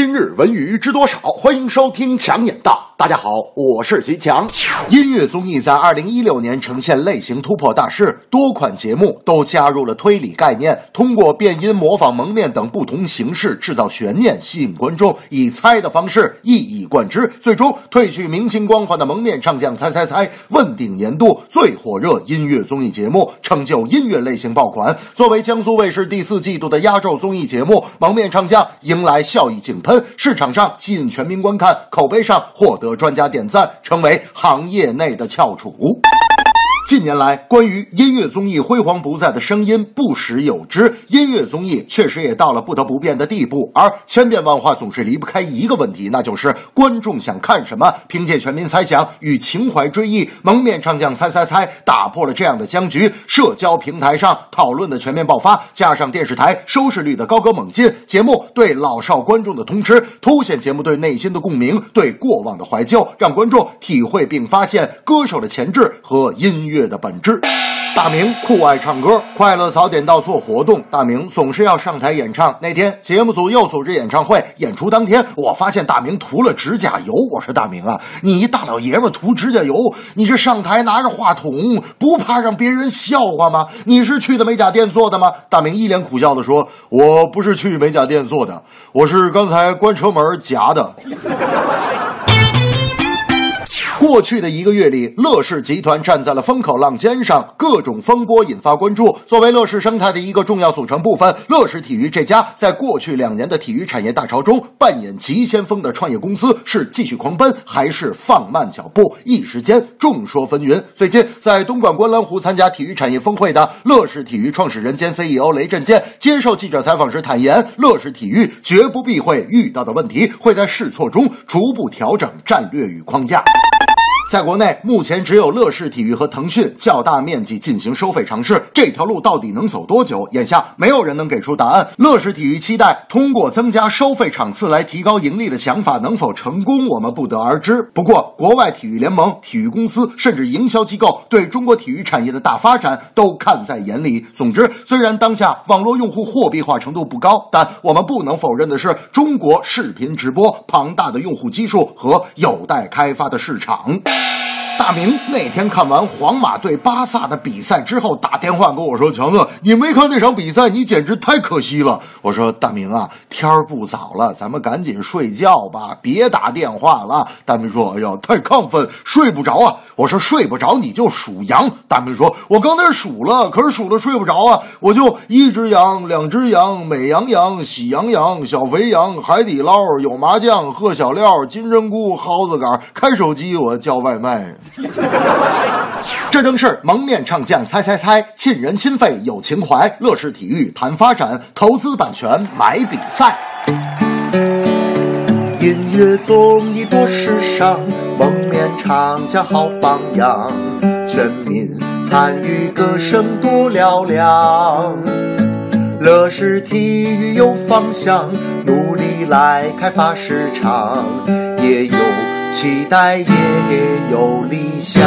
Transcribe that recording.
今日文娱知多少？欢迎收听强眼道。大家好，我是徐强。音乐综艺在二零一六年呈现类型突破大势，多款节目都加入了推理概念，通过变音、模仿、蒙面等不同形式制造悬念，吸引观众以猜的方式一以贯之，最终褪去明星光环的蒙面唱将猜猜猜问鼎年度最火热音乐综艺节目，成就音乐类型爆款。作为江苏卫视第四季度的压轴综艺节目，《蒙面唱将》迎来效益井喷，市场上吸引全民观看，口碑上获得。专家点赞，成为行业内的翘楚。近年来，关于音乐综艺辉煌不再的声音不时有之，音乐综艺确实也到了不得不变的地步。而千变万化总是离不开一个问题，那就是观众想看什么。凭借全民猜想与情怀追忆，蒙面唱将猜猜猜打破了这样的僵局。社交平台上讨论的全面爆发，加上电视台收视率的高歌猛进，节目对老少观众的通吃，凸显节目对内心的共鸣，对过往的怀旧，让观众体会并发现歌手的潜质和音乐。乐的本质。大明酷爱唱歌，快乐早点到做活动，大明总是要上台演唱。那天节目组又组织演唱会，演出当天，我发现大明涂了指甲油。我说大明啊，你一大老爷们涂指甲油，你这上台拿着话筒，不怕让别人笑话吗？你是去的美甲店做的吗？大明一脸苦笑的说：“我不是去美甲店做的，我是刚才关车门夹的。”过去的一个月里，乐视集团站在了风口浪尖上，各种风波引发关注。作为乐视生态的一个重要组成部分，乐视体育这家在过去两年的体育产业大潮中扮演急先锋的创业公司，是继续狂奔还是放慢脚步？一时间众说纷纭。最近在东莞观澜湖参加体育产业峰会的乐视体育创始人兼 CEO 雷震剑接受记者采访时坦言，乐视体育绝不避讳遇到的问题，会在试错中逐步调整战略与框架。在国内，目前只有乐视体育和腾讯较大面积进行收费尝试，这条路到底能走多久？眼下没有人能给出答案。乐视体育期待通过增加收费场次来提高盈利的想法能否成功，我们不得而知。不过，国外体育联盟、体育公司甚至营销机构对中国体育产业的大发展都看在眼里。总之，虽然当下网络用户货币化程度不高，但我们不能否认的是，中国视频直播庞大的用户基数和有待开发的市场。大明那天看完皇马对巴萨的比赛之后，打电话跟我说：“强子，你没看那场比赛，你简直太可惜了。”我说：“大明啊，天儿不早了，咱们赶紧睡觉吧，别打电话了。”大明说：“哎呀，太亢奋，睡不着啊。”我说：“睡不着你就数羊。”大明说：“我刚才数了，可是数了睡不着啊，我就一只羊，两只羊，美羊羊，喜羊羊，小肥羊，海底捞有麻将，喝小料，金针菇，蒿子杆，开手机我叫外卖。”这正是蒙面唱将猜猜猜，沁人心肺有情怀。乐视体育谈发展，投资版权买比赛。音乐综艺多时尚，蒙蒙面唱将好榜样，全民参与，歌声多嘹亮。乐视体育有方向，努力来开发市场，也有。期待也有理想。